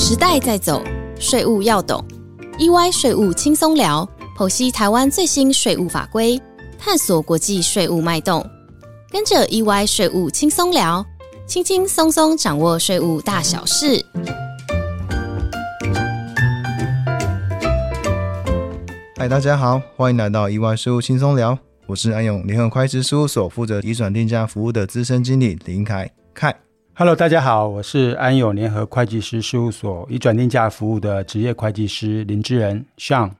时代在走，税务要懂。EY 税务轻松聊，剖析台湾最新税务法规，探索国际税务脉动。跟着 EY 税务轻松聊，轻轻松松掌握税务大小事。嗨，大家好，欢迎来到 EY 税务轻松聊，我是安永联合会计师事务所负责移转定价服务的资深经理林凯凯。Hello，大家好，我是安友联合会计师事务所以转定价服务的职业会计师林志仁 Sean。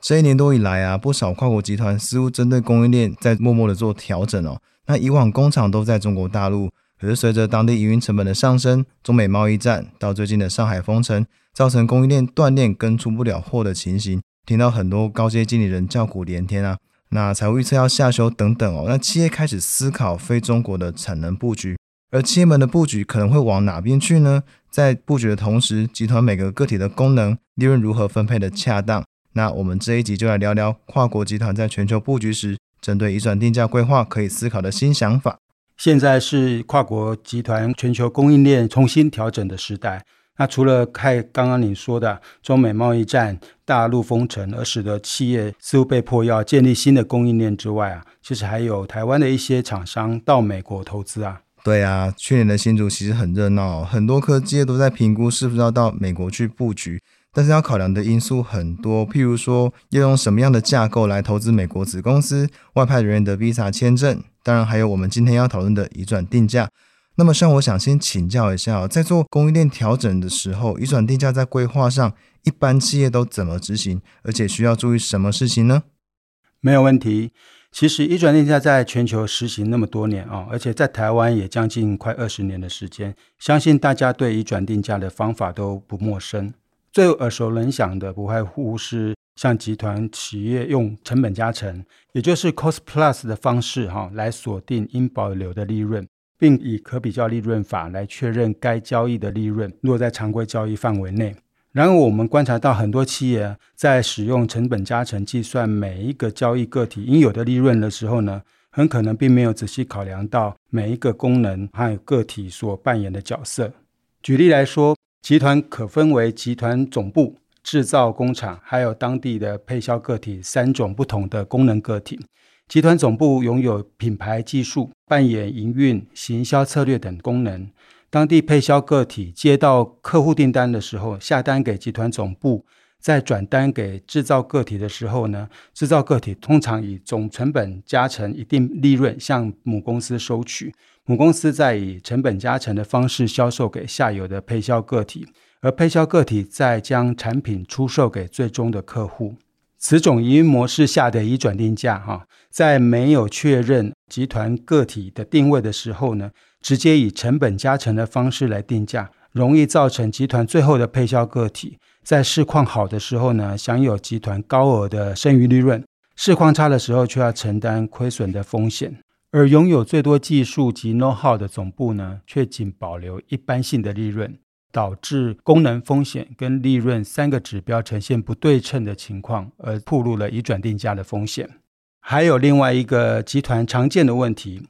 这一年多以来啊，不少跨国集团似乎针对供应链在默默的做调整哦。那以往工厂都在中国大陆，可是随着当地营运成本的上升，中美贸易战到最近的上海封城，造成供应链断裂跟出不了货的情形，听到很多高阶经理人叫苦连天啊。那财务预测要下修等等哦，那企业开始思考非中国的产能布局。而企业们的布局可能会往哪边去呢？在布局的同时，集团每个个体的功能、利润如何分配的恰当？那我们这一集就来聊聊跨国集团在全球布局时，针对移转定价规划可以思考的新想法。现在是跨国集团全球供应链重新调整的时代。那除了看刚刚你说的中美贸易战、大陆封城，而使得企业似乎被迫要建立新的供应链之外啊，其实还有台湾的一些厂商到美国投资啊。对啊，去年的新竹其实很热闹，很多科技业都在评估是不是要到美国去布局，但是要考量的因素很多，譬如说要用什么样的架构来投资美国子公司、外派人员的 Visa 签证，当然还有我们今天要讨论的移转定价。那么，像我想先请教一下，在做供应链调整的时候，移转定价在规划上，一般企业都怎么执行，而且需要注意什么事情呢？没有问题。其实，一转定价在全球实行那么多年啊，而且在台湾也将近快二十年的时间，相信大家对一转定价的方法都不陌生。最耳熟能详的，不外乎是像集团企业用成本加成，也就是 cost plus 的方式哈，来锁定应保留的利润，并以可比较利润法来确认该交易的利润落在常规交易范围内。然而，我们观察到很多企业在使用成本加成计算每一个交易个体应有的利润的时候呢，很可能并没有仔细考量到每一个功能还有个体所扮演的角色。举例来说，集团可分为集团总部、制造工厂，还有当地的配销个体三种不同的功能个体。集团总部拥有品牌技术、扮演营运、行销策略等功能。当地配销个体接到客户订单的时候，下单给集团总部，再转单给制造个体的时候呢，制造个体通常以总成本加成一定利润向母公司收取，母公司再以成本加成的方式销售给下游的配销个体，而配销个体再将产品出售给最终的客户。此种营运模式下的已转定价，哈，在没有确认集团个体的定位的时候呢，直接以成本加成的方式来定价，容易造成集团最后的配销个体在市况好的时候呢，享有集团高额的剩余利润；市况差的时候，却要承担亏损的风险。而拥有最多技术及 know how 的总部呢，却仅保留一般性的利润。导致功能风险跟利润三个指标呈现不对称的情况，而暴露了移转定价的风险。还有另外一个集团常见的问题，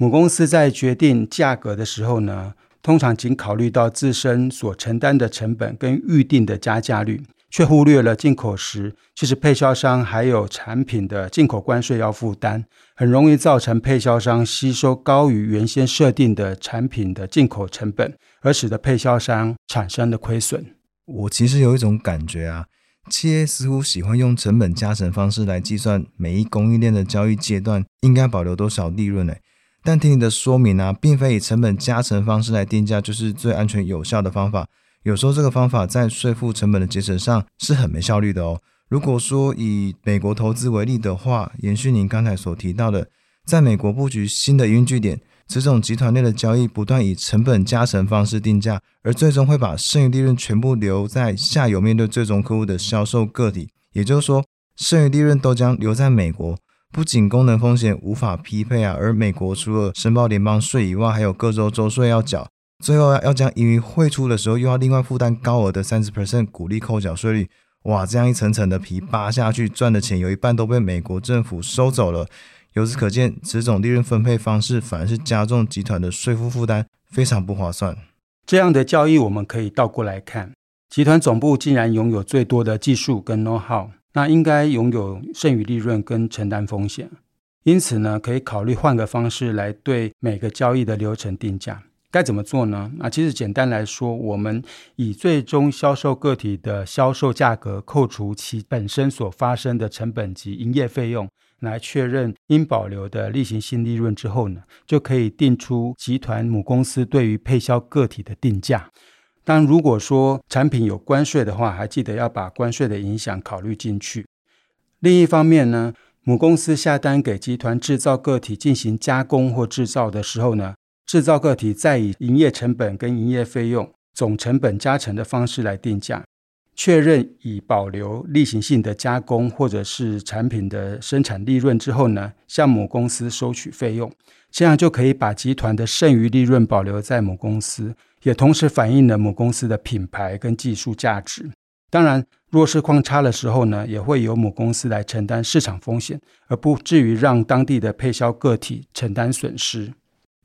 母公司在决定价格的时候呢，通常仅考虑到自身所承担的成本跟预定的加价率，却忽略了进口时其实配销商还有产品的进口关税要负担，很容易造成配销商吸收高于原先设定的产品的进口成本。而使得配销商产生的亏损。我其实有一种感觉啊，企业似乎喜欢用成本加成方式来计算每一供应链的交易阶段应该保留多少利润诶。但听你的说明啊，并非以成本加成方式来定价就是最安全有效的方法。有时候这个方法在税负成本的节省上是很没效率的哦。如果说以美国投资为例的话，延续您刚才所提到的，在美国布局新的营运据点。此种集团内的交易不断以成本加成方式定价，而最终会把剩余利润全部留在下游面对最终客户的销售个体。也就是说，剩余利润都将留在美国。不仅功能风险无法匹配啊，而美国除了申报联邦税以外，还有各州州税要缴。最后要将盈余汇出的时候，又要另外负担高额的三十 percent 股利扣缴税率。哇，这样一层层的皮扒下去，赚的钱有一半都被美国政府收走了。由此可见，此种利润分配方式反而是加重集团的税负负担，非常不划算。这样的交易我们可以倒过来看，集团总部竟然拥有最多的技术跟 know how，那应该拥有剩余利润跟承担风险。因此呢，可以考虑换个方式来对每个交易的流程定价。该怎么做呢？啊，其实简单来说，我们以最终销售个体的销售价格扣除其本身所发生的成本及营业费用，来确认应保留的例行性利润之后呢，就可以定出集团母公司对于配销个体的定价。当如果说产品有关税的话，还记得要把关税的影响考虑进去。另一方面呢，母公司下单给集团制造个体进行加工或制造的时候呢。制造个体再以营业成本跟营业费用总成本加成的方式来定价，确认以保留例行性的加工或者是产品的生产利润之后呢，向母公司收取费用，这样就可以把集团的剩余利润保留在母公司，也同时反映了母公司的品牌跟技术价值。当然，弱势况差的时候呢，也会由母公司来承担市场风险，而不至于让当地的配销个体承担损失。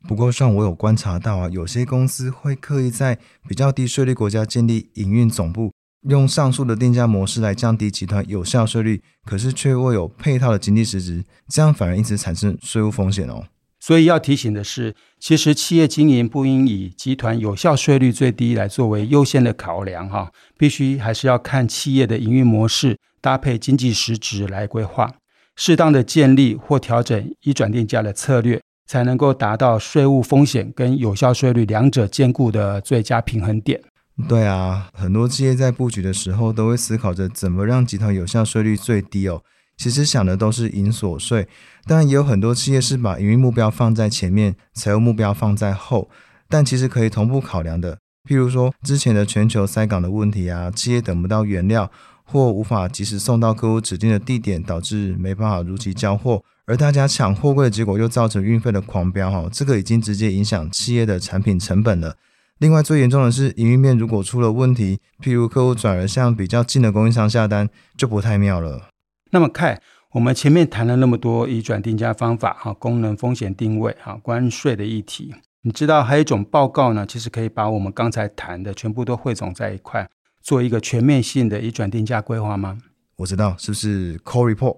不过，像我有观察到啊，有些公司会刻意在比较低税率国家建立营运总部，用上述的定价模式来降低集团有效税率，可是却未有配套的经济实质，这样反而因此产生税务风险哦。所以要提醒的是，其实企业经营不应以集团有效税率最低来作为优先的考量哈，必须还是要看企业的营运模式搭配经济实质来规划，适当的建立或调整一转定价的策略。才能够达到税务风险跟有效税率两者兼顾的最佳平衡点。对啊，很多企业在布局的时候都会思考着怎么让集团有效税率最低哦。其实想的都是营所税，当然也有很多企业是把营运目标放在前面，财务目标放在后，但其实可以同步考量的。譬如说之前的全球塞港的问题啊，企业等不到原料或无法及时送到客户指定的地点，导致没办法如期交货。而大家抢货柜的结果又造成运费的狂飙，哈，这个已经直接影响企业的产品成本了。另外，最严重的是营运面如果出了问题，譬如客户转而向比较近的供应商下单，就不太妙了。那么，看我们前面谈了那么多移转定价方法，哈，功能、风险定位，哈，关税的议题，你知道还有一种报告呢，其实可以把我们刚才谈的全部都汇总在一块，做一个全面性的移转定价规划吗？我知道，是不是 Core Report？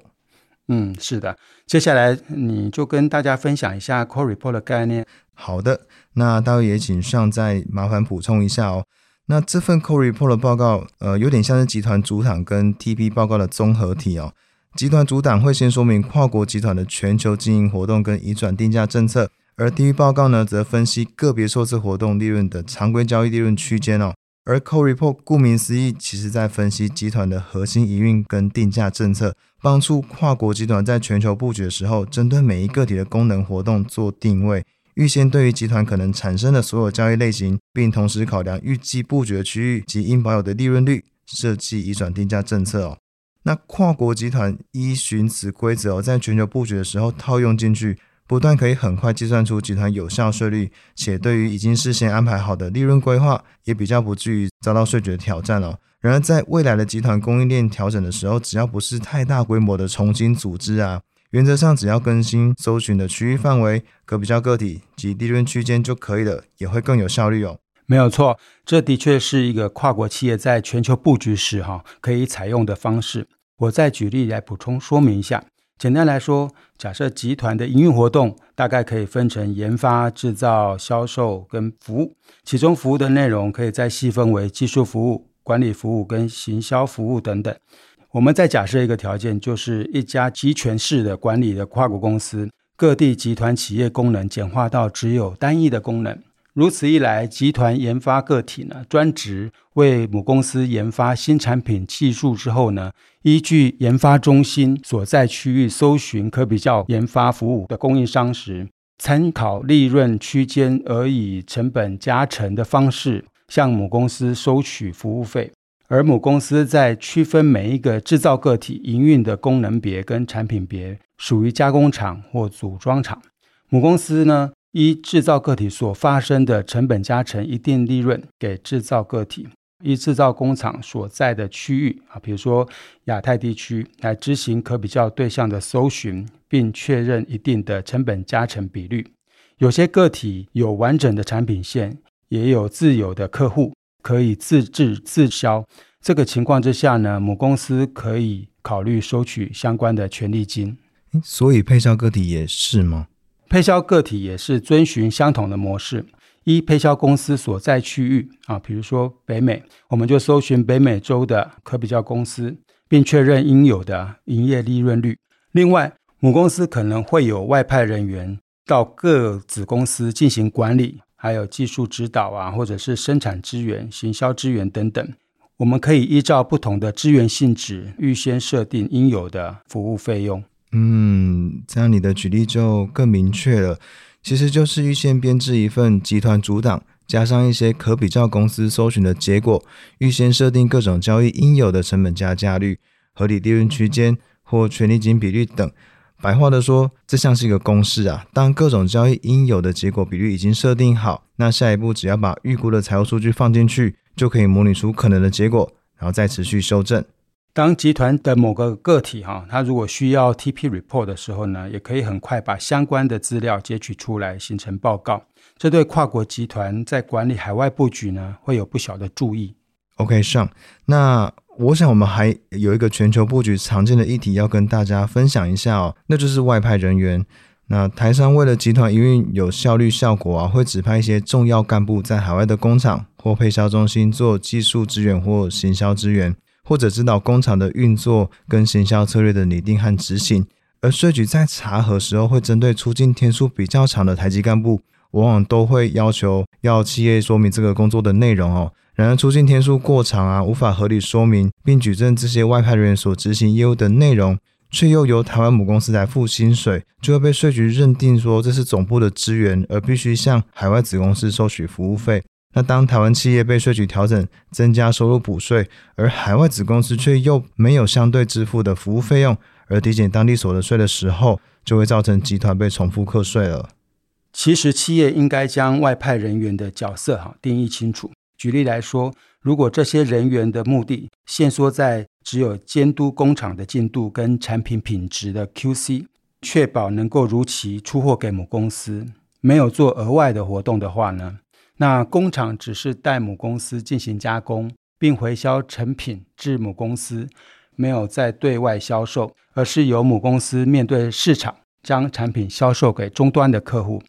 嗯，是的。接下来你就跟大家分享一下 Core Report 的概念。好的，那大卫也请上再麻烦补充一下哦。那这份 Core Report 的报告，呃，有点像是集团主场跟 TP 报告的综合体哦。集团主档会先说明跨国集团的全球经营活动跟移转定价政策，而 TP 报告呢，则分析个别受次活动利润的常规交易利润区间哦。而 Core Report 顾名思义，其实在分析集团的核心营运跟定价政策，帮助跨国集团在全球布局的时候，针对每一个体的功能活动做定位，预先对于集团可能产生的所有交易类型，并同时考量预计布局的区域及应保有的利润率，设计移转定价政策哦。那跨国集团依循此规则，在全球布局的时候套用进去。不但可以很快计算出集团有效税率，且对于已经事先安排好的利润规划，也比较不至于遭到税局的挑战哦。然而，在未来的集团供应链调整的时候，只要不是太大规模的重新组织啊，原则上只要更新搜寻的区域范围、可比较个体及利润区间就可以了，也会更有效率哦。没有错，这的确是一个跨国企业在全球布局时哈可以采用的方式。我再举例来补充说明一下。简单来说，假设集团的营运活动大概可以分成研发、制造、销售跟服务，其中服务的内容可以再细分为技术服务、管理服务跟行销服务等等。我们再假设一个条件，就是一家集权式的管理的跨国公司，各地集团企业功能简化到只有单一的功能。如此一来，集团研发个体呢，专职为母公司研发新产品技术之后呢，依据研发中心所在区域搜寻可比较研发服务的供应商时，参考利润区间而以成本加成的方式向母公司收取服务费，而母公司在区分每一个制造个体营运的功能别跟产品别，属于加工厂或组装厂，母公司呢。一制造个体所发生的成本加成一定利润给制造个体，一制造工厂所在的区域啊，比如说亚太地区来执行可比较对象的搜寻，并确认一定的成本加成比率。有些个体有完整的产品线，也有自有的客户，可以自制自销。这个情况之下呢，母公司可以考虑收取相关的权利金。所以配销个体也是吗？配销个体也是遵循相同的模式。一配销公司所在区域啊，比如说北美，我们就搜寻北美洲的可比较公司，并确认应有的营业利润率。另外，母公司可能会有外派人员到各子公司进行管理，还有技术指导啊，或者是生产资源、行销资源等等。我们可以依照不同的资源性质，预先设定应有的服务费用。嗯，这样你的举例就更明确了。其实就是预先编制一份集团主档，加上一些可比较公司搜寻的结果，预先设定各种交易应有的成本加价率、合理利润区间或权利金比率等。白话的说，这像是一个公式啊。当各种交易应有的结果比率已经设定好，那下一步只要把预估的财务数据放进去，就可以模拟出可能的结果，然后再持续修正。当集团的某个个体哈，它如果需要 TP report 的时候呢，也可以很快把相关的资料截取出来，形成报告。这对跨国集团在管理海外布局呢，会有不小的注意。OK，上。那我想我们还有一个全球布局常见的议题要跟大家分享一下哦，那就是外派人员。那台商为了集团营运有效率效果啊，会指派一些重要干部在海外的工厂或配销中心做技术支援或行销支援。或者指导工厂的运作跟行销策略的拟定和执行，而税局在查核时候会针对出境天数比较长的台籍干部，往往都会要求要企业说明这个工作的内容哦。然而出境天数过长啊，无法合理说明并举证这些外派人员所执行业务的内容，却又由台湾母公司来付薪水，就会被税局认定说这是总部的资源，而必须向海外子公司收取服务费。那当台湾企业被税局调整增加收入补税，而海外子公司却又没有相对支付的服务费用，而抵减当地所得税的时候，就会造成集团被重复课税了。其实企业应该将外派人员的角色哈定义清楚。举例来说，如果这些人员的目的限缩在只有监督工厂的进度跟产品品质的 QC，确保能够如期出货给母公司，没有做额外的活动的话呢？那工厂只是代母公司进行加工，并回销成品至母公司，没有再对外销售，而是由母公司面对市场将产品销售给终端的客户。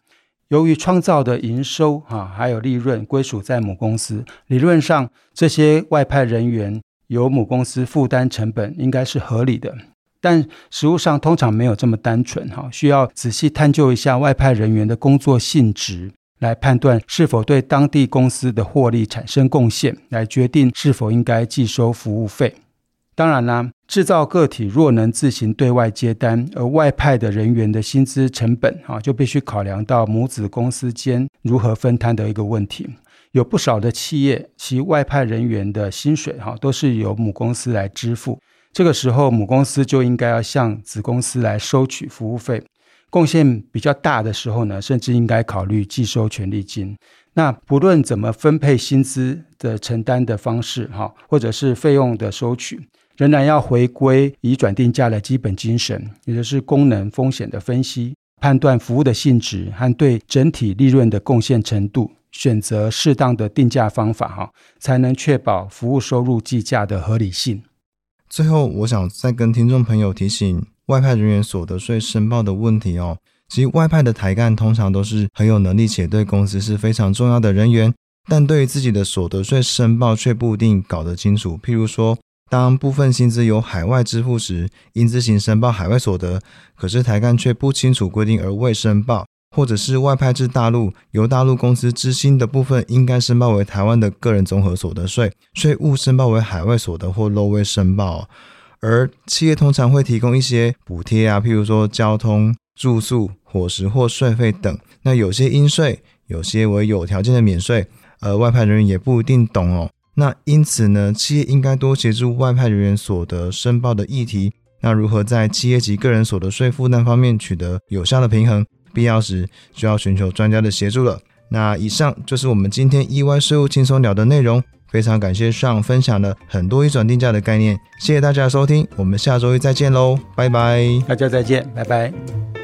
由于创造的营收啊还有利润归属在母公司，理论上这些外派人员由母公司负担成本应该是合理的。但实务上通常没有这么单纯哈，需要仔细探究一下外派人员的工作性质。来判断是否对当地公司的获利产生贡献，来决定是否应该计收服务费。当然啦，制造个体若能自行对外接单，而外派的人员的薪资成本啊，就必须考量到母子公司间如何分摊的一个问题。有不少的企业，其外派人员的薪水哈，都是由母公司来支付。这个时候，母公司就应该要向子公司来收取服务费。贡献比较大的时候呢，甚至应该考虑计收权利金。那不论怎么分配薪资的承担的方式，哈，或者是费用的收取，仍然要回归以转定价的基本精神，也就是功能风险的分析，判断服务的性质和对整体利润的贡献程度，选择适当的定价方法，哈，才能确保服务收入计价的合理性。最后，我想再跟听众朋友提醒。外派人员所得税申报的问题哦，其实外派的台干通常都是很有能力且对公司是非常重要的人员，但对于自己的所得税申报却不一定搞得清楚。譬如说，当部分薪资由海外支付时，应自行申报海外所得，可是台干却不清楚规定而未申报，或者是外派至大陆，由大陆公司支薪的部分应该申报为台湾的个人综合所得税，税务申报为海外所得或漏未申报。而企业通常会提供一些补贴啊，譬如说交通、住宿、伙食或税费等。那有些应税，有些为有条件的免税。而外派人员也不一定懂哦。那因此呢，企业应该多协助外派人员所得申报的议题。那如何在企业及个人所得税负担方面取得有效的平衡？必要时就要寻求专家的协助了。那以上就是我们今天意外税务轻松聊的内容。非常感谢上分享了很多一转定价的概念，谢谢大家的收听，我们下周一再见喽，拜拜，大家再见，拜拜。